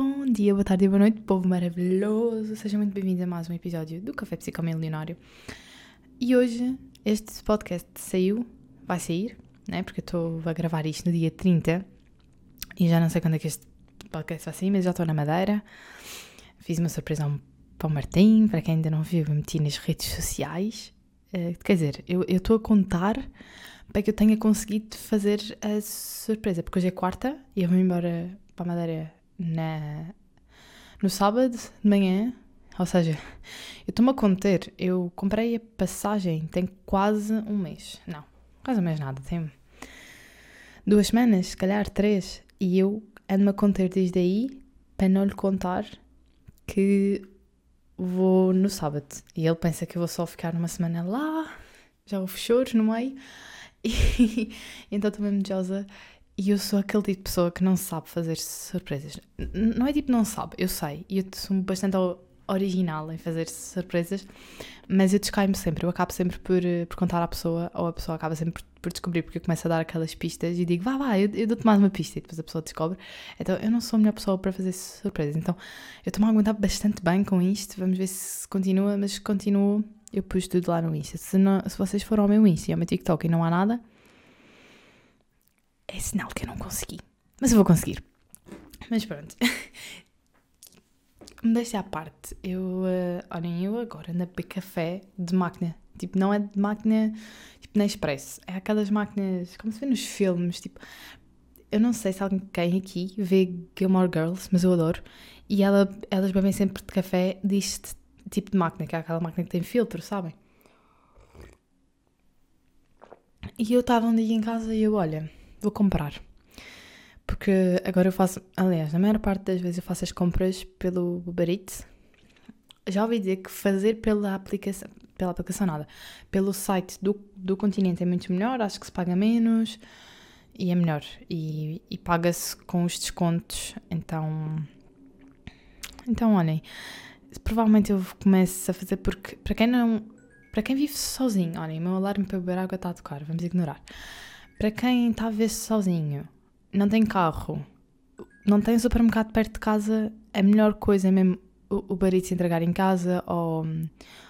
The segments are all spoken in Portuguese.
Bom dia, boa tarde e boa noite, povo maravilhoso! Sejam muito bem-vindos a mais um episódio do Café Psicomilionário. E hoje este podcast saiu, vai sair, né? Porque eu estou a gravar isto no dia 30 e já não sei quando é que este podcast vai sair, mas já estou na Madeira. Fiz uma surpresa para o Martim, para quem ainda não viu, meti nas redes sociais. Uh, quer dizer, eu estou a contar para que eu tenha conseguido fazer a surpresa, porque hoje é quarta e eu vou embora para a Madeira na, no sábado de manhã, ou seja, eu estou-me a conter, eu comprei a passagem tem quase um mês, não, quase um mês nada, tem duas semanas, se calhar três, e eu ando-me a conter desde aí para não lhe contar que vou no sábado. E ele pensa que eu vou só ficar uma semana lá, já houve choros no meio, e então estou mesmo desejosa e eu sou aquele tipo de pessoa que não sabe fazer surpresas. Não é tipo não sabe, eu sei. E eu sou bastante original em fazer surpresas, mas eu descaio-me sempre. Eu acabo sempre por, eh, por contar à pessoa, ou a pessoa acaba sempre por, descobrir, porque eu começo a dar aquelas pistas e digo, vá, vá, eu, eu dou-te mais uma pista, e depois a pessoa descobre. Então eu não sou a melhor pessoa para fazer surpresas. Então eu estou-me a aguentar bastante bem com isto. Vamos ver se continua, mas continuo. Eu pus tudo lá no Insta. Se, não, se vocês forem ao meu Insta e ao meu TikTok e não há nada é sinal que eu não consegui. Mas eu vou conseguir. Mas pronto. Me deixe à parte. Eu, uh, olhem, eu agora ando a beber café de máquina. Tipo, não é de máquina, tipo, na Expresso. É aquelas máquinas, como se vê nos filmes, tipo... Eu não sei se alguém aqui vê Gilmore Girls, mas eu adoro. E ela, elas bebem sempre de café deste tipo de máquina, que é aquela máquina que tem filtro, sabem? E eu estava um dia em casa e eu, olha, vou comprar. Porque agora eu faço, aliás, na maior parte das vezes eu faço as compras pelo Uber Eats. Já ouvi dizer que fazer pela aplicação, pela aplicação nada, pelo site do, do continente é muito melhor, acho que se paga menos e é melhor. E, e paga-se com os descontos, então. Então, olhem, provavelmente eu começo a fazer porque, para quem não. Para quem vive sozinho, olhem, meu alarme para beber água está a tocar, vamos ignorar. Para quem está a ver-se sozinho, não tem carro, não tem supermercado perto de casa, a melhor coisa é mesmo o barito se entregar em casa ou,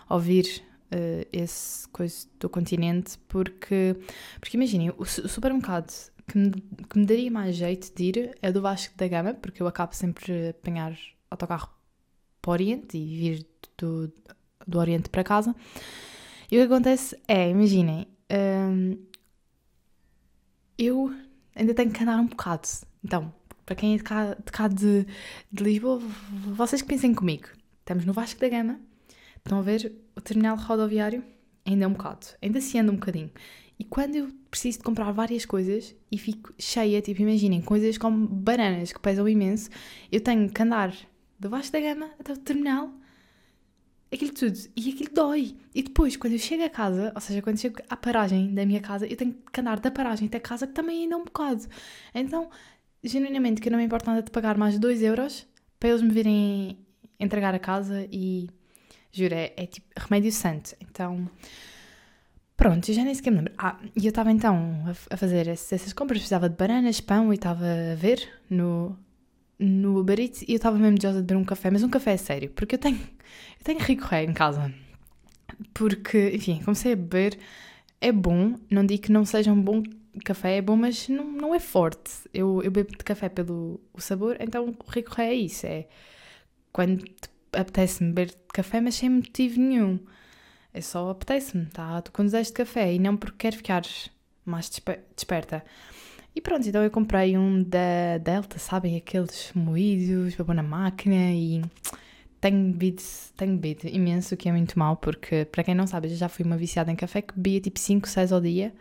ou vir uh, esse coisa do continente, porque, porque imaginem, o, o supermercado que me, que me daria mais jeito de ir é do Vasco da Gama, porque eu acabo sempre a apanhar autocarro para o Oriente e vir do, do Oriente para casa. E o que acontece é, imaginem, um, eu ainda tenho que andar um bocado. Então, para quem é de cá de, cá de, de Lisboa, vocês que pensem comigo. Estamos no Vasco da Gama, estão a ver o terminal rodoviário? Ainda é um bocado, ainda se anda um bocadinho. E quando eu preciso de comprar várias coisas e fico cheia, tipo, imaginem, coisas como bananas que pesam imenso, eu tenho que andar do Vasco da Gama até o terminal aquilo tudo. E aquilo dói. E depois, quando eu chego a casa, ou seja, quando chego à paragem da minha casa, eu tenho que andar da paragem até casa, que também ainda é um bocado. Então, genuinamente, que eu não me importo nada de pagar mais 2 euros para eles me virem entregar a casa e. Juro, é, é tipo remédio santo. Então. Pronto, eu já nem sequer me lembro. Ah, e eu estava então a, a fazer essas compras, precisava de bananas, pão e estava a ver no, no Uber Eats e eu estava mesmo desejosa de beber um café, mas um café é sério, porque eu tenho, eu tenho rico ré em casa. Porque, enfim, comecei a beber, é bom, não digo que não seja um bom café, é bom, mas não, não é forte. Eu, eu bebo de café pelo o sabor, então o rico ré é isso, é quando apetece-me beber de café, mas sem motivo nenhum. É só apetece-me, tá? Desejo de café e não porque quero ficar mais desperta. E pronto, então eu comprei um da Delta, sabem? Aqueles moídos, babou na máquina e tenho bebido, tenho bebido imenso, o que é muito mal, porque para quem não sabe, eu já fui uma viciada em café que bebia tipo 5, 6 ao dia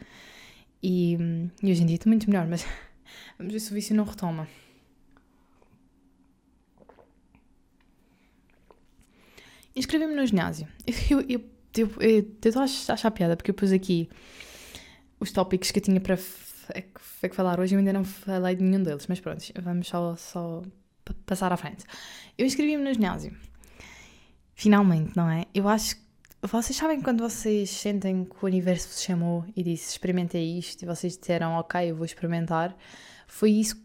e, e hoje em dia estou muito melhor, mas vamos ver se o vício não retoma. Inscrevi-me no ginásio. Eu estou eu, eu, eu, a achar piada porque eu pus aqui os tópicos que eu tinha para é que, é que falar hoje eu ainda não falei de nenhum deles, mas pronto, vamos só, só passar à frente. Eu inscrevi-me no ginásio. Finalmente, não é? Eu acho que vocês sabem quando vocês sentem que o universo vos chamou e disse experimentei isto e vocês disseram ok, eu vou experimentar. Foi isso,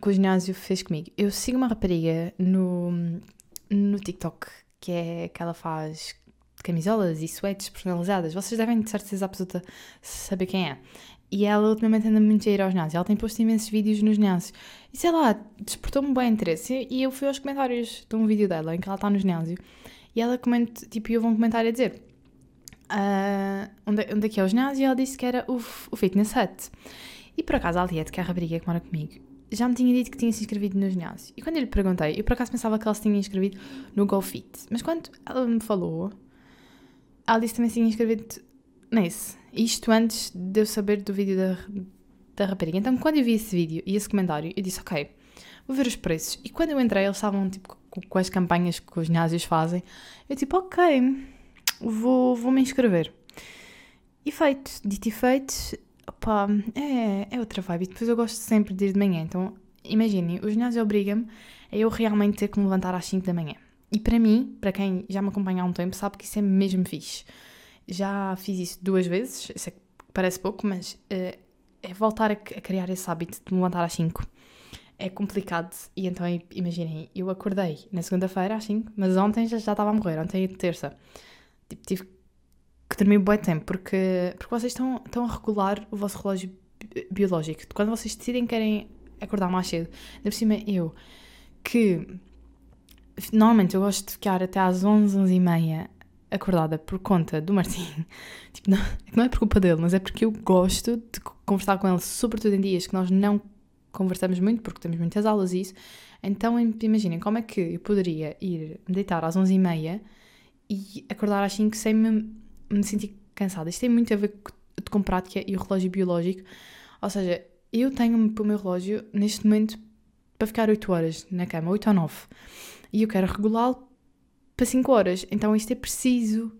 que o ginásio fez comigo. Eu sigo uma rapariga no, no TikTok que é que ela faz camisolas e sweats personalizadas. Vocês devem, de certeza absoluta, saber quem é. E ela ultimamente anda muito a ir ao ginásio. Ela tem posto imensos vídeos no ginásio. E sei lá, despertou-me bem interesse. E eu fui aos comentários de um vídeo dela em que ela está no ginásio. E ela comenta, tipo, eu vou um comentário a dizer uh, onde, onde é que é o ginásio? E ela disse que era o, o Fitness Hut. E por acaso a Aliette, que é a rapariga que mora comigo, já me tinha dito que tinha se inscrevido no ginásio. E quando eu lhe perguntei, eu por acaso pensava que ela se tinha inscrevido no GoFit. Mas quando ela me falou, ela disse também se tinha inscrevido nesse. Isto antes de eu saber do vídeo da, da rapariga. Então, quando eu vi esse vídeo e esse comentário, eu disse: Ok, vou ver os preços. E quando eu entrei, eles estavam tipo com, as campanhas que os ginásios fazem. Eu, tipo, ok, vou, vou me inscrever. E feito, dito e feito, opa, é, é outra vibe. E depois eu gosto sempre de ir de manhã. Então, imaginem, o ginásio obriga-me a eu realmente ter que me levantar às 5 da manhã. E para mim, para quem já me acompanha há um tempo, sabe que isso é mesmo fixe. Já fiz isso duas vezes, sei que parece pouco, mas uh, é voltar a, a, criar esse hábito de me levantar às 5. É complicado, e então imaginem, eu acordei na segunda-feira às 5, mas ontem já, já estava a morrer, ontem é terça. Tipo, tive que dormir um bom tempo, porque, porque vocês estão, estão a regular o vosso relógio biológico. Quando vocês decidem que querem acordar mais cedo, ainda por cima eu, que Normalmente eu gosto de ficar até às 11, 11 e meia acordada por conta do Martim. Tipo, não, não é por culpa dele, mas é porque eu gosto de conversar com ele, sobretudo em dias que nós não conversamos muito, porque temos muitas aulas e isso. Então imaginem como é que eu poderia ir deitar às 11 e meia e acordar às 5 sem me, me sentir cansada. Isto tem muito a ver com prática e o relógio biológico. Ou seja, eu tenho o meu relógio neste momento para ficar 8 horas na cama, 8 ou 9 e eu quero regulá-lo para 5 horas. Então isto é preciso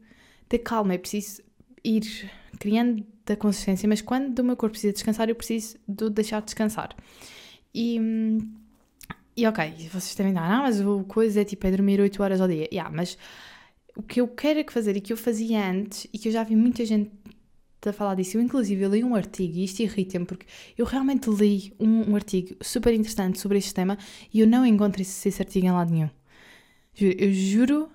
ter calma, é preciso ir criando da consistência, mas quando o meu corpo precisa descansar, eu preciso de deixar de descansar. E, e ok, vocês devem dar, ah, mas o coisa é tipo é dormir 8 horas ao dia. Yeah, mas o que eu quero é fazer e que eu fazia antes e que eu já vi muita gente a falar disso. Eu, inclusive, eu li um artigo e isto irrita-me porque eu realmente li um, um, artigo super interessante sobre este tema e eu não encontro esse, esse artigo em lado nenhum. Eu juro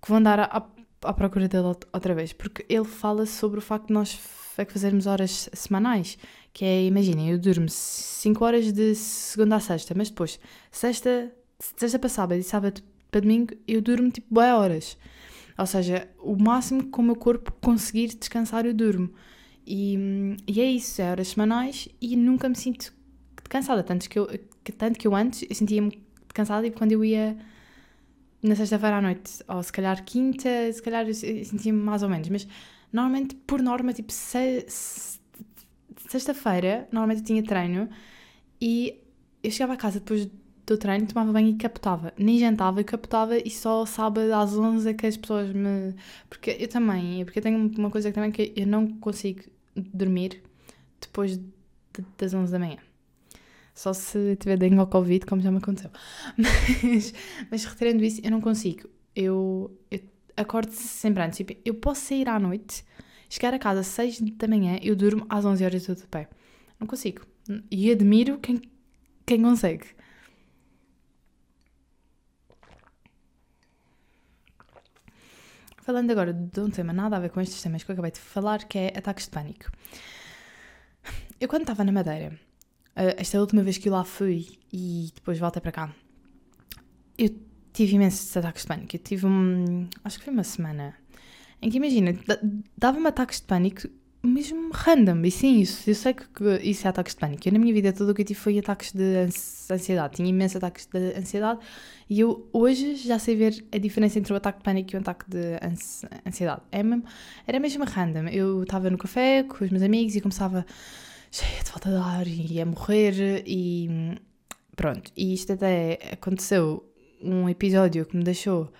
que vou andar à, à procura dele outra vez, porque ele fala sobre o facto de nós é que fazermos horas semanais, que é, imaginem, eu durmo 5 horas de segunda a sexta, mas depois, sexta, sexta para sábado e sábado para domingo, eu durmo tipo boas horas. Ou seja, o máximo que o meu corpo conseguir descansar, eu durmo. E, e é isso, é horas semanais e nunca me sinto cansada. Tanto que eu, tanto que eu antes eu sentia-me cansada e quando eu ia na sexta-feira à noite, ou se calhar quinta, se calhar eu sentia-me mais ou menos, mas normalmente, por norma, tipo, se, se, sexta-feira, normalmente eu tinha treino e eu chegava a casa depois do treino, tomava banho e capotava. Nem jantava capotava e só sábado às 11 é que as pessoas me. Porque eu também, porque eu tenho uma coisa que também que eu não consigo dormir depois de, das 11 da manhã. Só se tiver dengue ou Covid, como já me aconteceu. Mas, mas retirando isso, eu não consigo. Eu, eu acordo sempre antes. Tipo, eu posso sair à noite, chegar a casa às 6 da manhã, eu durmo às 11 horas de pé. Não consigo. E admiro quem, quem consegue. Falando agora de um tema nada a ver com estes temas que eu acabei de falar, que é ataques de pânico. Eu, quando estava na Madeira, Uh, esta última vez que eu lá fui e depois voltei para cá, eu tive imensos ataques de pânico. Eu tive um. Acho que foi uma semana. Em que imagina, dava-me ataques de pânico mesmo random. E sim, isso, eu sei que, isso é ataques de pânico. Eu, na minha vida, tudo o que eu tive foi ataques de ansiedade. Tinha imensos ataques de ansiedade e eu hoje já sei ver a diferença entre o ataque de pânico e o ataque de ansiedade. É mesmo, era mesmo random. Eu estava no café com os meus amigos e começava de falta de ar e ia morrer e pronto. E isto até aconteceu um episódio que me deixou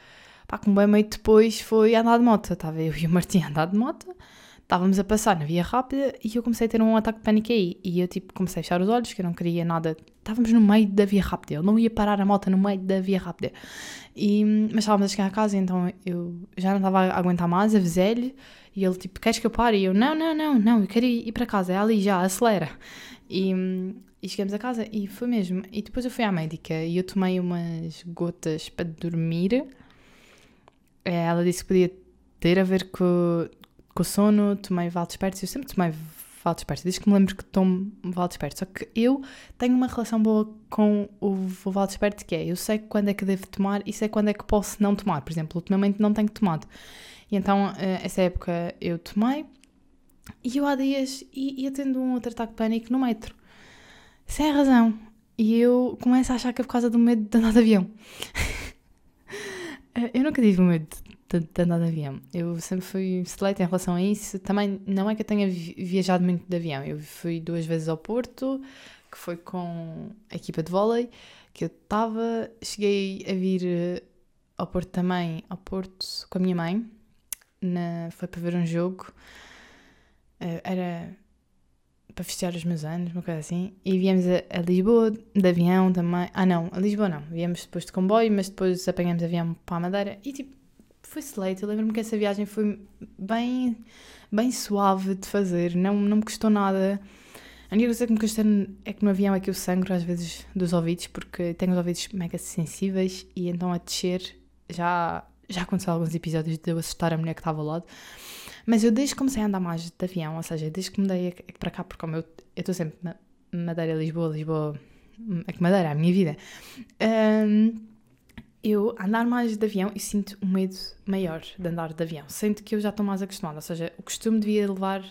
pá, com bem meio depois foi andar de moto. Estava eu e o Martim a andar de moto, estávamos a passar na via rápida e eu comecei a ter um ataque de pânico aí. E eu tipo comecei a fechar os olhos, que eu não queria nada. Estávamos no meio da via rápida, eu não ia parar a moto no meio da via rápida. E, mas estávamos a chegar a casa, então eu já não estava a aguentar mais, avisei-lhe e ele tipo, queres que eu pare? E eu, não, não, não, não, eu quero ir, para casa, é ali já, acelera. E, e chegamos a casa e foi mesmo. E depois eu fui à médica e eu tomei umas gotas para dormir. Eh, ela disse que podia ter a ver com, com sono, tomei Valdesperto. Eu sempre tomei Valdesperto, desde que me lembro que tomo Valdesperto. Só que eu tenho uma relação boa com o, o Valdesperto, que é eu sei quando é que devo tomar e sei quando é que posso não tomar. Por exemplo, ultimamente não tenho tomado. E então, eh, essa época eu tomei. E eu há dias ia tendo um outro ataque de pânico no metro. Sem razão. E eu começo a achar que é por causa do medo de andar de avião. Eh, eu nunca tive medo de, de, andar de avião. Eu sempre fui seleta em relação a isso. Também não é que eu tenha viajado muito de avião. Eu fui duas vezes ao Porto, que foi com a equipa de vôlei, que eu estava. Cheguei a vir eh, ao Porto também, ao Porto com a minha mãe. Na, foi para ver um jogo. Uh, era para festejar os meus anos, uma coisa assim. E viemos a, a, Lisboa de avião também. Ah, não, a Lisboa não. Viemos depois de comboio, mas depois apanhamos avião para a Madeira. E tipo, foi sleito. Eu lembro-me que essa viagem foi bem, bem suave de fazer. Não, não me custou nada. A única coisa que me custou é que no avião é que eu sangro às vezes dos ouvidos, porque tenho os ouvidos mega sensíveis e então a descer já, já aconteceu alguns episódios de eu assustar a mulher que estava ao lado. Mas eu desde que comecei a andar mais de avião, ou seja, desde que mudei para cá, porque como eu estou sempre Madeira, Lisboa, Lisboa, é que Madeira é a minha vida, um, eu andar mais de avião e sinto um medo maior de andar de avião. Sinto que eu já estou mais acostumada, ou seja, o costume devia levar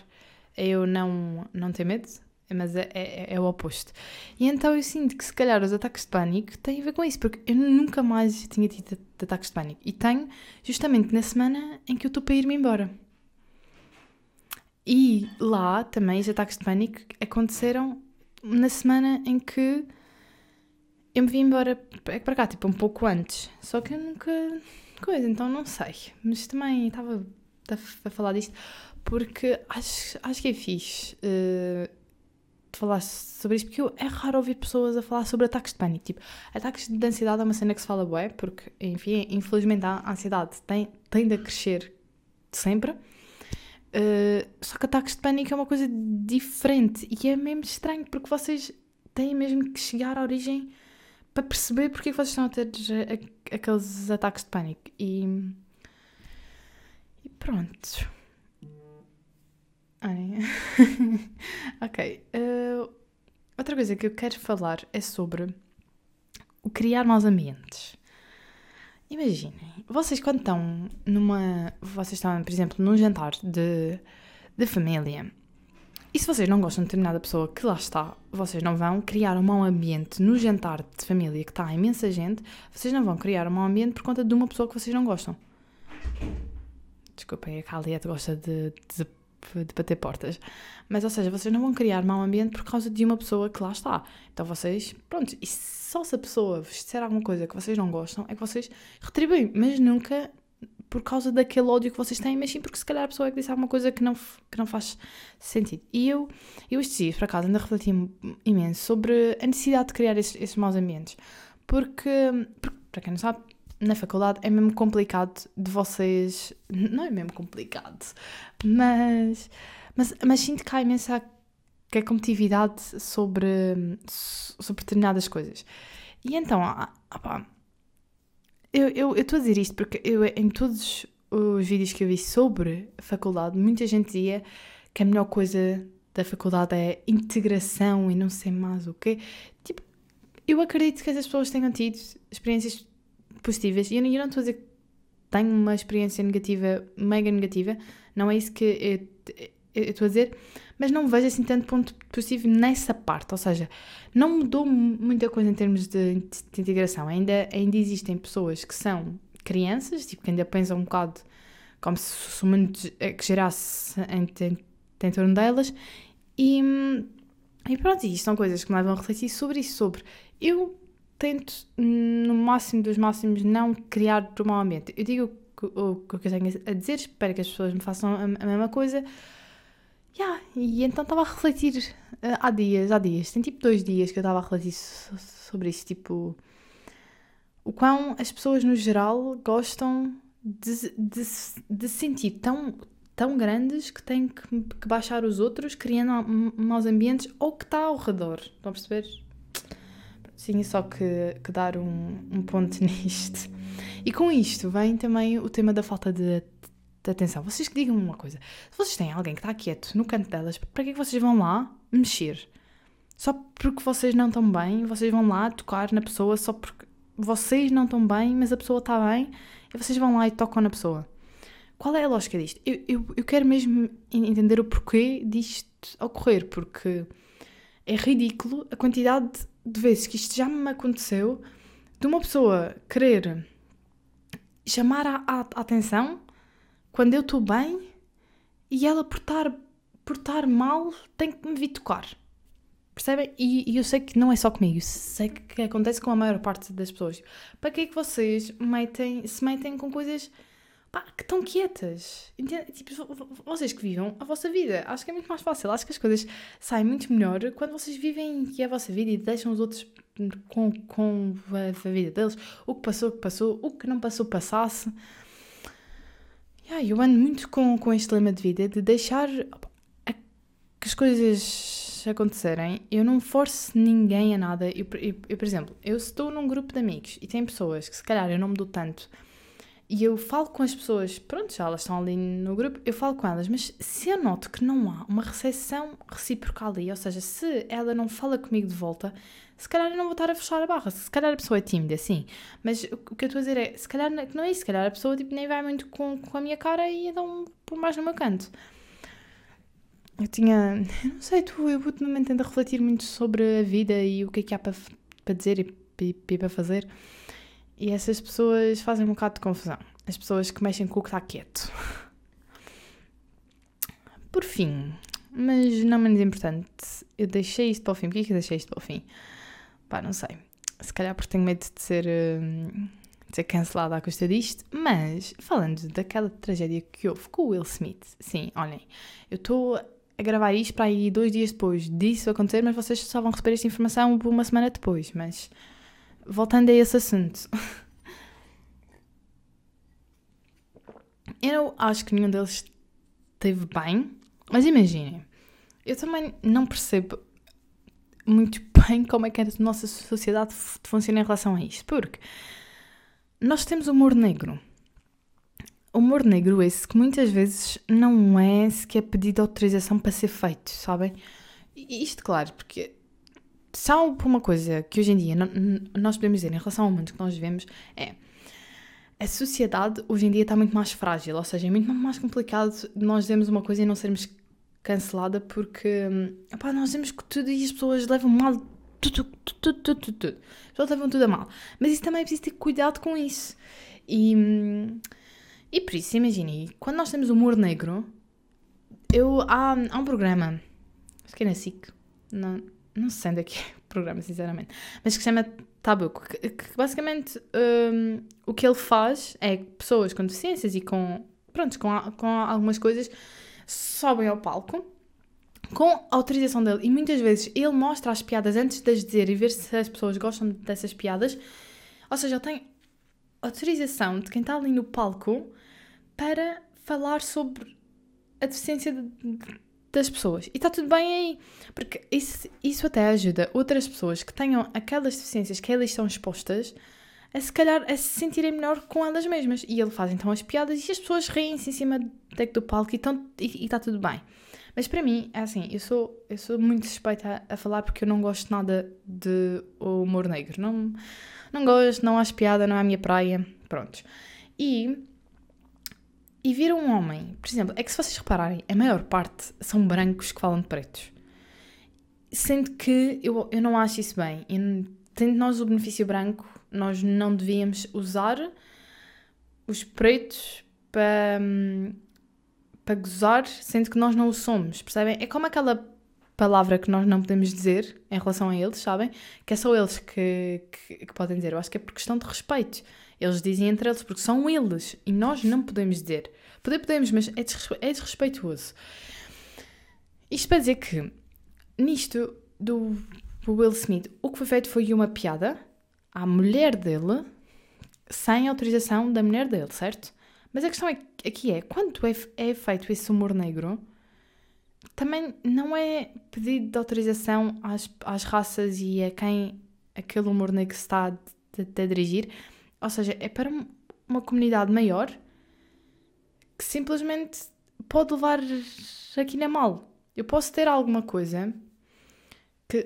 a eu não, não ter medo, mas é, é, é, o oposto. E então eu sinto que se calhar os ataques de pânico têm a ver com isso, porque eu nunca mais tinha tido ataques de pânico. E tenho justamente na semana em que eu estou para ir-me embora. E lá também os ataques de pânico aconteceram na semana em que eu me vim embora para cá, tipo um pouco antes. Só que eu nunca. coisa, então não sei. Mas também estava a falar disto porque acho, acho que é fixe uh, falar sobre isto, porque eu, é raro ouvir pessoas a falar sobre ataques de pânico. Tipo, ataques de ansiedade é uma cena que se fala bué, porque, enfim, infelizmente a ansiedade tem, tende a crescer sempre. Uh, só que ataques de pânico é uma coisa diferente e é mesmo estranho porque vocês têm mesmo que chegar à origem para perceber porque é que vocês estão a ter aqueles ataques de pânico. E, e pronto. ok. Uh, outra coisa que eu quero falar é sobre o criar maus ambientes. Imaginem, vocês quando estão numa. Vocês estão, por exemplo, num jantar de, de família. E se vocês não gostam de determinada pessoa que lá está, vocês não vão criar um mau ambiente no jantar de família que está a imensa gente, vocês não vão criar um mau ambiente por conta de uma pessoa que vocês não gostam. Desculpem, a Caliette gosta de, de de bater portas. Mas, ou seja, vocês não vão criar mau ambiente por causa de uma pessoa que lá está. Então vocês, pronto, e só se a pessoa vos disser alguma coisa que vocês não gostam, é que vocês retribuem, mas nunca por causa daquele ódio que vocês têm, mas sim porque se calhar a pessoa é que disse alguma coisa que não, que não faz sentido. E eu, eu estes dias, por acaso, ainda refleti imenso sobre a necessidade de criar esses, esses maus ambientes. Porque, porque, para quem não sabe, na faculdade é mesmo complicado de vocês. Não é mesmo complicado, mas, mas, mas sinto que há imensa que é competitividade sobre, sobre determinadas coisas. E então, opa, eu estou a dizer isto porque eu, em todos os vídeos que eu vi sobre a faculdade, muita gente dizia que a melhor coisa da faculdade é integração e não sei mais o quê. Tipo, eu acredito que essas pessoas tenham tido experiências positivas. E eu, eu não estou a dizer que tenho uma experiência negativa, mega negativa, não é isso que eu, estou a dizer, mas não vejo assim tanto ponto positivo nessa parte. Ou seja, não mudou muita coisa em termos de, de integração. Ainda, ainda existem pessoas que são crianças, tipo, que ainda pensam um bocado como se o mundo que gerasse em, em, em torno delas. E, e pronto, isto são coisas que me levam a refletir sobre isso, sobre eu tento, no máximo dos máximos, não criar ambiente. Eu digo o, que eu tenho a dizer, espero que as pessoas me façam a, a mesma coisa. Yeah, e então estava a refletir uh, há dias, há dias, tem tipo dois dias que eu estava a refletir so, sobre isso, tipo o quão as pessoas no geral gostam de, de, de sentir tão, tão grandes que têm que, que baixar os outros, criando maus ambientes ou que está ao redor. Estão a perceber? Tinha só que, que dar um, um ponto nisto. E com isto vem também o tema da falta de, atenção. Vocês que digam uma coisa. Se vocês têm alguém que está quieto no canto delas, para que é que vocês vão lá mexer? Só porque vocês não estão bem, vocês vão lá tocar na pessoa só porque vocês não estão bem, mas a pessoa está bem, e vocês vão lá e tocam na pessoa. Qual é a lógica disto? Eu, eu, eu quero mesmo entender o porquê disto ocorrer, porque é ridículo a quantidade de vezes que isto já me aconteceu de uma pessoa querer chamar a, a, a atenção quando eu estou bem e ela por estar, por estar mal tem que me vir tocar. Percebem? E, e, eu sei que não é só comigo, sei que acontece com a maior parte das pessoas. Para que é que vocês metem, se metem com coisas pá, que estão quietas? Entende? Tipo, vocês que vivam a vossa vida. Acho que é muito mais fácil. Acho que as coisas saem muito melhor quando vocês vivem que é a vossa vida e deixam os outros com, com a, vida deles. O que passou, que passou. O que não passou, passasse. Yeah, eu ando muito com, com este lema de vida de deixar que as coisas acontecerem. Eu não forço ninguém a nada. Eu, eu, eu, por exemplo, eu estou num grupo de amigos e tem pessoas que se calhar eu não me dou tanto e eu falo com as pessoas, pronto, já elas estão ali no grupo, eu falo com elas, mas se eu noto que não há uma recepção recíproca ali, ou seja, se ela não fala comigo de volta, se calhar eu não vou estar a fechar a barra, se calhar a pessoa é tímida, sim, mas o que eu estou a dizer é, se calhar não é isso, se calhar a pessoa tipo, nem vai muito com, com a minha cara e então por mais no meu canto. Eu tinha, não sei, tu, eu ultimamente ando a refletir muito sobre a vida e o que é que há para, para dizer e, e, e para fazer. E essas pessoas fazem um bocado de confusão. As pessoas que mexem com o que está quieto. Por fim, mas não menos importante, eu deixei isto para o fim. Porquê que eu deixei isto para o fim? Pá, não sei. Se calhar porque tenho medo de ser, hum, de ser cancelada à custa disto. Mas, falando daquela tragédia que houve com o Will Smith, sim, olhem, eu estou a gravar isto para aí dois dias depois disso acontecer, mas vocês só vão receber esta informação uma semana depois. Mas voltando a esse assunto. Eu acho que nenhum deles esteve bem, mas imaginem, eu também não percebo muito bem como é que a nossa sociedade funciona em relação a isto, porque nós temos humor negro. Humor negro esse que muitas vezes não é sequer pedido autorização para ser feito, sabem? Isto, claro, porque se há uma coisa que hoje em dia nós podemos dizer em relação ao mundo que nós vivemos é a sociedade hoje em dia está muito mais frágil, ou seja, é muito mais complicado nós dizermos uma coisa e não sermos cancelada porque opá, nós dizemos que tudo e as pessoas levam mal tudo, tudo, tudo, tudo, tudo. As pessoas levam tudo a mal. Mas isso também é preciso ter cuidado com isso. E, e por isso, imagine, quando nós temos humor negro, eu, há, há um programa, acho que é na SIC, não, não sei onde é que é o programa, sinceramente, mas que se chama Tabu, que, que basicamente um, o que ele faz é pessoas com deficiências e com, pronto, com, com algumas coisas sobem ao palco com autorização dele e muitas vezes ele mostra as piadas antes de as dizer e ver se as pessoas gostam dessas piadas. Ou seja, ele tem autorização de quem está ali no palco para falar sobre a deficiência de, das pessoas. E está tudo bem aí. Porque isso, isso até ajuda outras pessoas que tenham aquelas deficiências que elas estão expostas a se calhar a se sentirem melhor com elas mesmas. E ele faz então as piadas e as pessoas riem-se em cima do palco e, está tudo bem. Mas para mim, é assim, eu sou, eu sou muito suspeita a, falar porque eu não gosto nada de humor negro. Não, não gosto, não acho piada, não é a minha praia. Prontos. E e vir um homem, por exemplo, é que se vocês repararem, a maior parte são brancos que falam de pretos. Sendo que eu, eu não acho isso bem. E, tendo nós o benefício branco, nós não devíamos usar os pretos para, para gozar, sendo que nós não o somos, percebem? É como aquela palavra que nós não podemos dizer em relação a eles, sabem? Que é só eles que, que, que podem dizer. Eu acho que é por questão de respeito. Eles dizem entre eles porque são eles e nós não podemos dizer. Poder podemos, mas é, é desrespeituoso. Isto para dizer que nisto do Will Smith, o que foi feito foi uma piada à mulher dele sem autorização da mulher dele, certo? Mas a questão é, aqui é, quando é, é feito esse humor negro, também não é pedido de autorização às, às raças e a quem aquele humor negro se está a, a, a dirigir. Ou seja, é para uma comunidade maior que simplesmente pode levar aqui na mal. Eu posso ter alguma coisa que,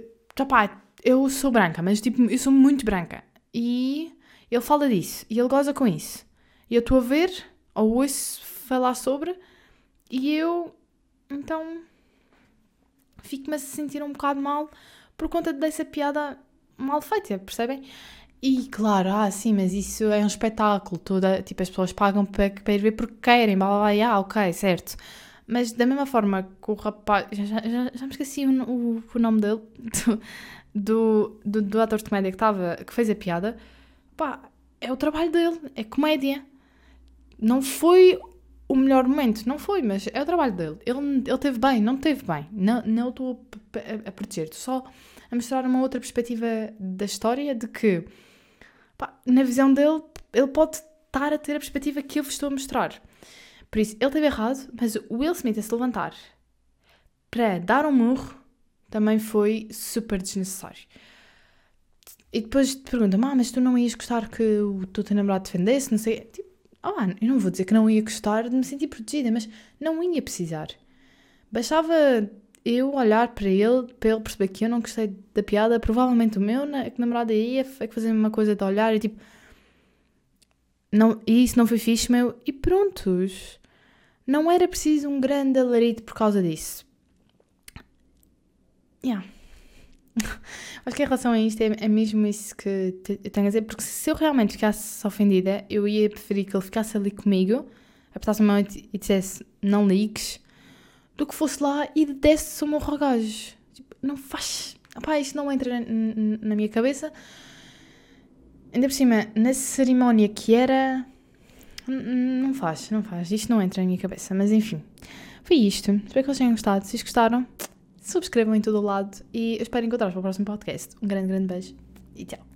pá, eu sou branca, mas tipo, eu sou muito branca. E ele fala disso e ele goza com isso. E eu estou a ver, ou ouço falar sobre, e eu, então, fico-me a sentir um bocado mal por conta dessa piada mal feita, percebem? E claro, ah, sim, mas isso é um espetáculo, toda, tipo, as pessoas pagam para, para ir ver porque querem, blá blá blá, ah, ok, certo. Mas da mesma forma que o rapaz, já, já, já me esqueci o, o, o nome dele, do, do, do, ator de comédia que, tava, que fez a piada, pá, é o trabalho dele, é comédia. Não foi o melhor momento, não foi, mas é o trabalho dele. Ele, ele teve bem, não teve bem. Não, não estou a, a proteger, estou só a mostrar uma outra perspectiva da história de que, pá, na visão dele, ele pode estar a ter a perspectiva que eu vos estou a mostrar. Por isso, ele teve errado, mas o Will Smith a se levantar para dar um murro também foi super desnecessário. E depois te pergunta, ah, mas tu não ias gostar que o teu namorado defendesse, não sei. Tipo, mano, eu não vou dizer que não ia gostar de me sentir protegida, mas não ia precisar. Bastava eu olhar para ele, para ele perceber que eu não gostei da piada, provavelmente o meu namorado ia fazer a mesma coisa de olhar e tipo. Não, e isso não foi fixe, meu. E prontos. Não era preciso um grande alarido por causa disso. Yeah. Acho que em relação a isto é, é mesmo isso que eu tenho a dizer, porque se eu realmente ficasse ofendida, eu ia preferir que ele ficasse ali comigo, apertasse a mão e dissesse não ligues, do que fosse lá e desse o meu gajo. Tipo, não faz. Opá, isto não entra na, minha cabeça. Ainda por cima, na cerimónia que era. Não faz, não faz. Isto não entra na minha cabeça. Mas enfim, foi isto. Espero que vocês tenham gostado. Se gostaram, subscrevam em todo o lado e eu espero encontrar-vos para o próximo podcast. Um grande, grande beijo e tchau.